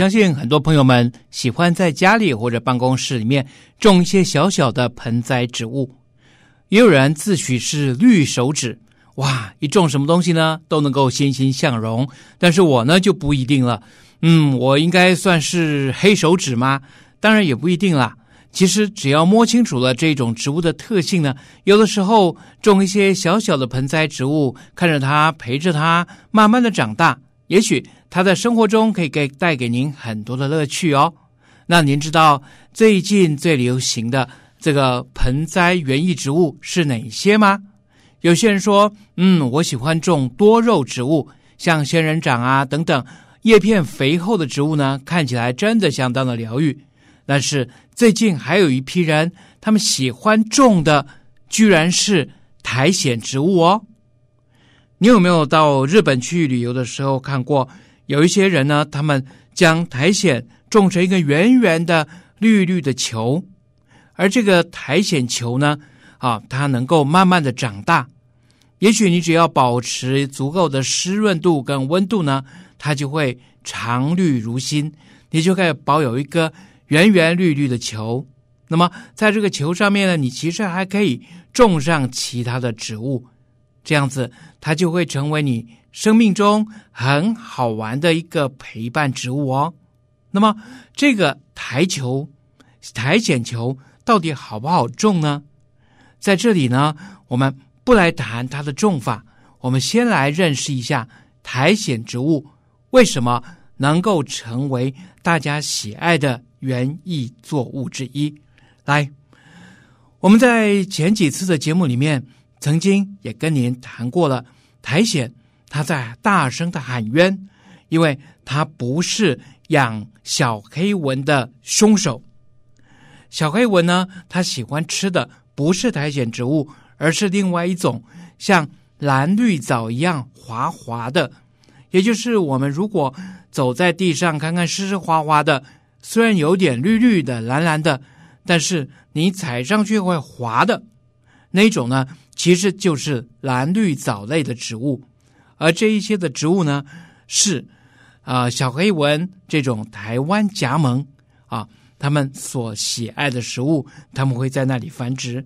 相信很多朋友们喜欢在家里或者办公室里面种一些小小的盆栽植物，也有人自诩是绿手指，哇，一种什么东西呢都能够欣欣向荣。但是我呢就不一定了，嗯，我应该算是黑手指吗？当然也不一定啦。其实只要摸清楚了这种植物的特性呢，有的时候种一些小小的盆栽植物，看着它，陪着它，慢慢的长大，也许。他在生活中可以给带给您很多的乐趣哦。那您知道最近最流行的这个盆栽园艺植物是哪些吗？有些人说，嗯，我喜欢种多肉植物，像仙人掌啊等等，叶片肥厚的植物呢，看起来真的相当的疗愈。但是最近还有一批人，他们喜欢种的居然是苔藓植物哦。你有没有到日本去旅游的时候看过？有一些人呢，他们将苔藓种成一个圆圆的绿绿的球，而这个苔藓球呢，啊，它能够慢慢的长大。也许你只要保持足够的湿润度跟温度呢，它就会常绿如新，你就可以保有一个圆圆绿绿的球。那么在这个球上面呢，你其实还可以种上其他的植物，这样子它就会成为你。生命中很好玩的一个陪伴植物哦。那么，这个苔球、苔藓球到底好不好种呢？在这里呢，我们不来谈它的种法，我们先来认识一下苔藓植物为什么能够成为大家喜爱的园艺作物之一。来，我们在前几次的节目里面曾经也跟您谈过了苔藓。他在大声的喊冤，因为他不是养小黑蚊的凶手。小黑蚊呢，它喜欢吃的不是苔藓植物，而是另外一种像蓝绿藻一样滑滑的，也就是我们如果走在地上看看湿湿滑滑的，虽然有点绿绿的、蓝蓝的，但是你踩上去会滑的那种呢，其实就是蓝绿藻类的植物。而这一些的植物呢，是啊、小黑蚊这种台湾夹萌啊，他们所喜爱的食物，他们会在那里繁殖。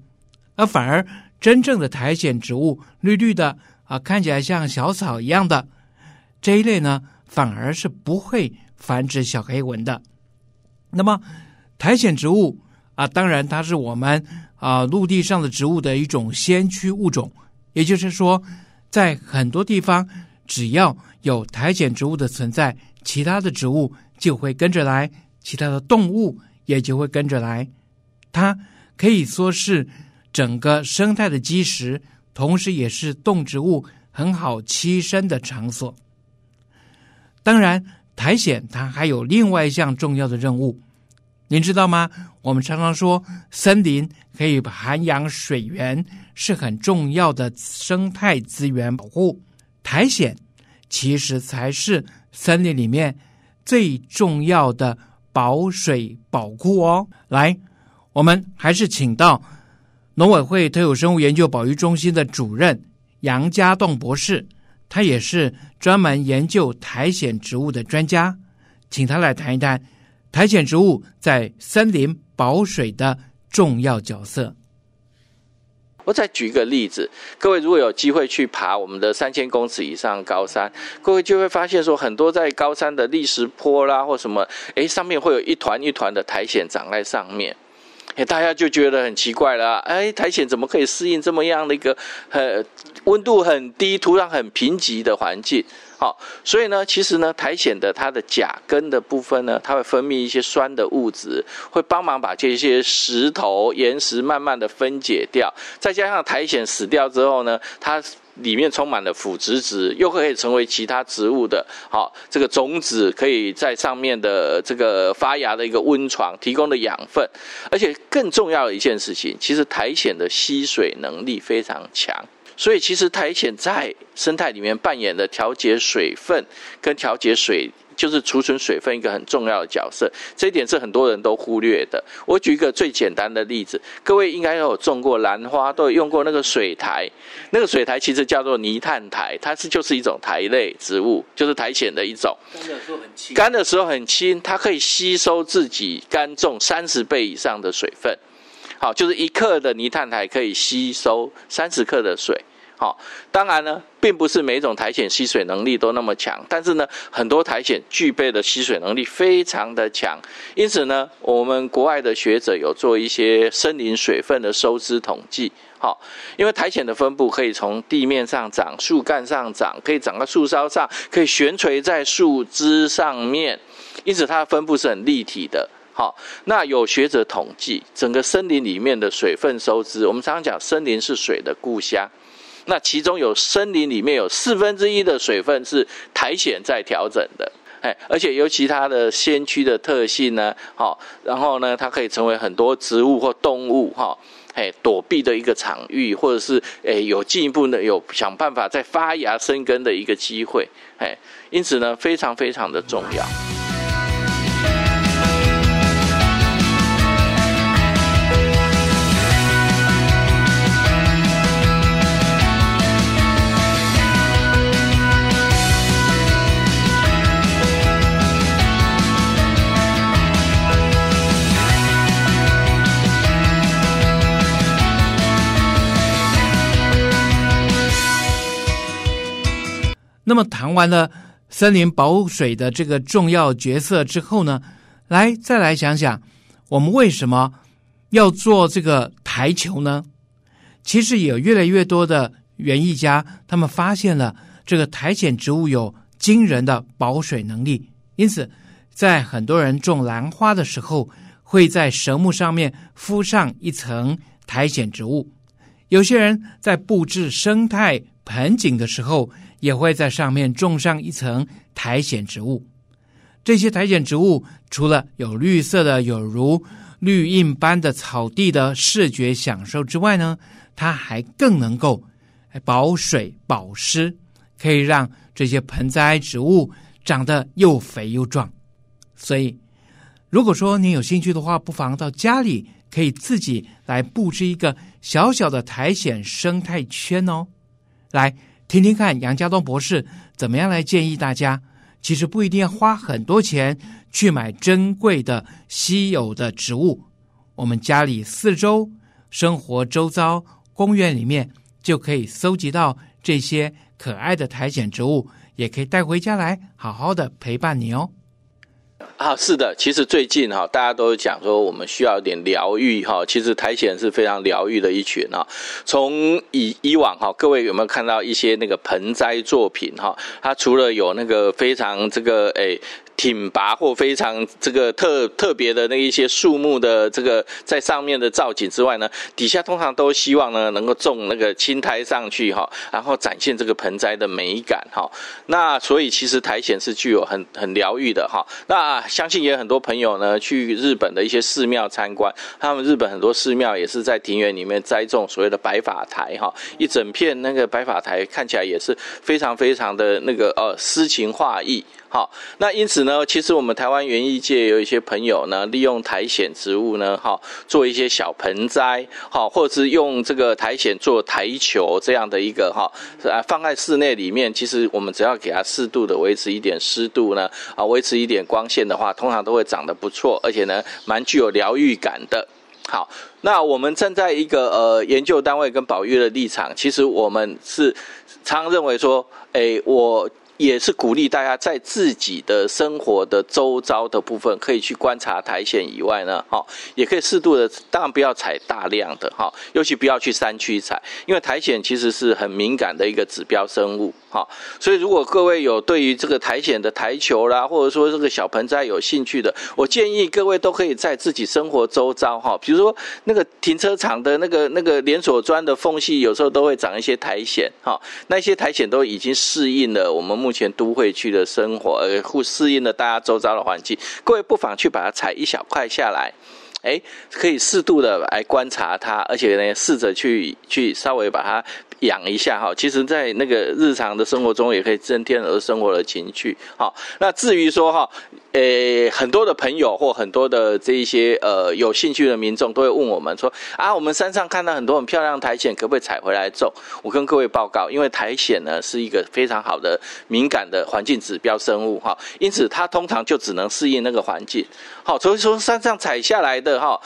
而反而真正的苔藓植物，绿绿的啊，看起来像小草一样的这一类呢，反而是不会繁殖小黑蚊的。那么苔藓植物啊，当然它是我们啊陆地上的植物的一种先驱物种，也就是说。在很多地方，只要有苔藓植物的存在，其他的植物就会跟着来，其他的动物也就会跟着来。它可以说是整个生态的基石，同时也是动植物很好栖身的场所。当然，苔藓它还有另外一项重要的任务，您知道吗？我们常常说，森林可以涵养水源。是很重要的生态资源保护，苔藓其实才是森林里面最重要的保水宝库哦。来，我们还是请到农委会特有生物研究保育中心的主任杨家栋博士，他也是专门研究苔藓植物的专家，请他来谈一谈苔藓植物在森林保水的重要角色。我再举一个例子，各位如果有机会去爬我们的三千公尺以上高山，各位就会发现说，很多在高山的砾石坡啦或什么，诶，上面会有一团一团的苔藓长在上面，诶，大家就觉得很奇怪了，诶，苔藓怎么可以适应这么样的一个很温度很低、土壤很贫瘠的环境？好，所以呢，其实呢，苔藓的它的甲根的部分呢，它会分泌一些酸的物质，会帮忙把这些石头、岩石慢慢的分解掉。再加上苔藓死掉之后呢，它里面充满了腐殖质，又可以成为其他植物的，好，这个种子可以在上面的这个发芽的一个温床，提供的养分。而且更重要的一件事情，其实苔藓的吸水能力非常强。所以，其实苔藓在生态里面扮演的调节水分跟调节水就是储存水分一个很重要的角色，这一点是很多人都忽略的。我举一个最简单的例子，各位应该有种过兰花，都有用过那个水苔，那个水苔其实叫做泥炭苔，它是就是一种苔类植物，就是苔藓的一种。干的时候很轻，干的时候很轻，它可以吸收自己干重三十倍以上的水分。好，就是一克的泥炭苔可以吸收三十克的水。好，当然呢，并不是每一种苔藓吸水能力都那么强，但是呢，很多苔藓具备的吸水能力非常的强。因此呢，我们国外的学者有做一些森林水分的收支统计。好，因为苔藓的分布可以从地面上长、树干上长，可以长到树梢上，可以悬垂在树枝上面，因此它的分布是很立体的。好，那有学者统计，整个森林里面的水分收支，我们常常讲森林是水的故乡。那其中有森林里面有四分之一的水分是苔藓在调整的，哎，而且尤其它的先驱的特性呢，好，然后呢，它可以成为很多植物或动物哈，哎，躲避的一个场域，或者是哎有进一步的有想办法再发芽生根的一个机会，哎，因此呢，非常非常的重要。那么谈完了森林保水的这个重要角色之后呢，来再来想想，我们为什么要做这个苔球呢？其实有越来越多的园艺家，他们发现了这个苔藓植物有惊人的保水能力，因此在很多人种兰花的时候，会在神木上面敷上一层苔藓植物。有些人在布置生态盆景的时候，也会在上面种上一层苔藓植物。这些苔藓植物除了有绿色的，有如绿荫般的草地的视觉享受之外呢，它还更能够保水保湿，可以让这些盆栽植物长得又肥又壮。所以，如果说你有兴趣的话，不妨到家里可以自己来布置一个小小的苔藓生态圈哦，来。听听看杨家东博士怎么样来建议大家。其实不一定要花很多钱去买珍贵的稀有的植物，我们家里四周、生活周遭、公园里面就可以搜集到这些可爱的苔藓植物，也可以带回家来好好的陪伴你哦。啊，是的，其实最近哈，大家都讲说我们需要一点疗愈哈。其实苔藓是非常疗愈的一群哈。从以以往哈，各位有没有看到一些那个盆栽作品哈？它除了有那个非常这个诶。挺拔或非常这个特特别的那一些树木的这个在上面的造景之外呢，底下通常都希望呢能够种那个青苔上去哈，然后展现这个盆栽的美感哈。那所以其实苔藓是具有很很疗愈的哈。那相信也有很多朋友呢去日本的一些寺庙参观，他们日本很多寺庙也是在庭园里面栽种所谓的白发苔哈，一整片那个白发苔看起来也是非常非常的那个呃诗情画意。好，那因此呢，其实我们台湾园艺界有一些朋友呢，利用苔藓植物呢，哈，做一些小盆栽，好，或者是用这个苔藓做台球这样的一个哈，啊，放在室内里面，其实我们只要给它适度的维持一点湿度呢，啊，维持一点光线的话，通常都会长得不错，而且呢，蛮具有疗愈感的。好，那我们站在一个呃研究单位跟保育的立场，其实我们是常认为说，诶，我。也是鼓励大家在自己的生活的周遭的部分，可以去观察苔藓以外呢，哈，也可以适度的，当然不要采大量的哈，尤其不要去山区采，因为苔藓其实是很敏感的一个指标生物，哈，所以如果各位有对于这个苔藓的苔球啦，或者说这个小盆栽有兴趣的，我建议各位都可以在自己生活周遭哈，比如说那个停车场的那个那个连锁砖的缝隙，有时候都会长一些苔藓，哈，那些苔藓都已经适应了我们。目前都会区的生活，而，互适应了大家周遭的环境。各位不妨去把它采一小块下来，哎，可以适度的来观察它，而且呢，试着去去稍微把它养一下哈，其实在那个日常的生活中也可以增添而生活的情趣。好，那至于说哈，诶，很多的朋友或很多的这一些呃有兴趣的民众都会问我们说啊，我们山上看到很多很漂亮的苔藓，可不可以采回来种？我跟各位报告，因为苔藓呢是一个非常好的敏感的环境指标生物哈，因此它通常就只能适应那个环境。好，所以说山上采下来的哈。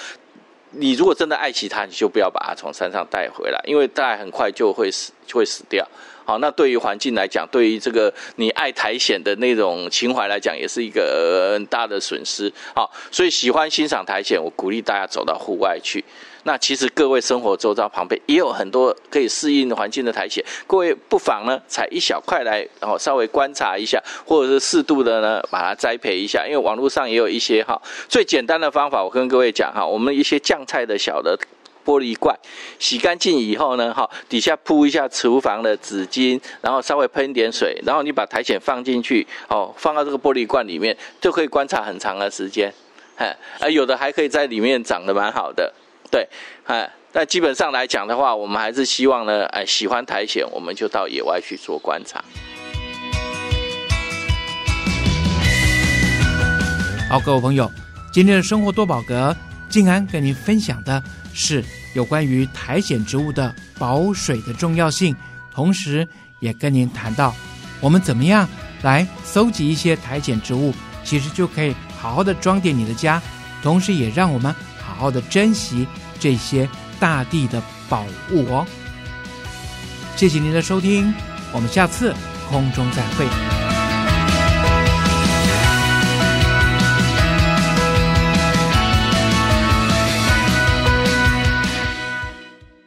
你如果真的爱惜它，你就不要把它从山上带回来，因为带很快就会死，就会死掉。好，那对于环境来讲，对于这个你爱苔藓的那种情怀来讲，也是一个很大的损失。好，所以喜欢欣赏苔藓，我鼓励大家走到户外去。那其实各位生活周遭旁边也有很多可以适应环境的苔藓，各位不妨呢采一小块来，然后稍微观察一下，或者是适度的呢把它栽培一下。因为网络上也有一些哈最简单的方法，我跟各位讲哈，我们一些酱菜的小的玻璃罐，洗干净以后呢，哈底下铺一下厨房的纸巾，然后稍微喷点水，然后你把苔藓放进去，哦放到这个玻璃罐里面，就可以观察很长的时间，哎，而有的还可以在里面长得蛮好的。对，哎，但基本上来讲的话，我们还是希望呢，哎，喜欢苔藓，我们就到野外去做观察。好，各位朋友，今天的生活多宝格，静安跟您分享的是有关于苔藓植物的保水的重要性，同时也跟您谈到我们怎么样来搜集一些苔藓植物，其实就可以好好的装点你的家，同时也让我们。好的珍惜这些大地的宝物哦！谢谢您的收听，我们下次空中再会。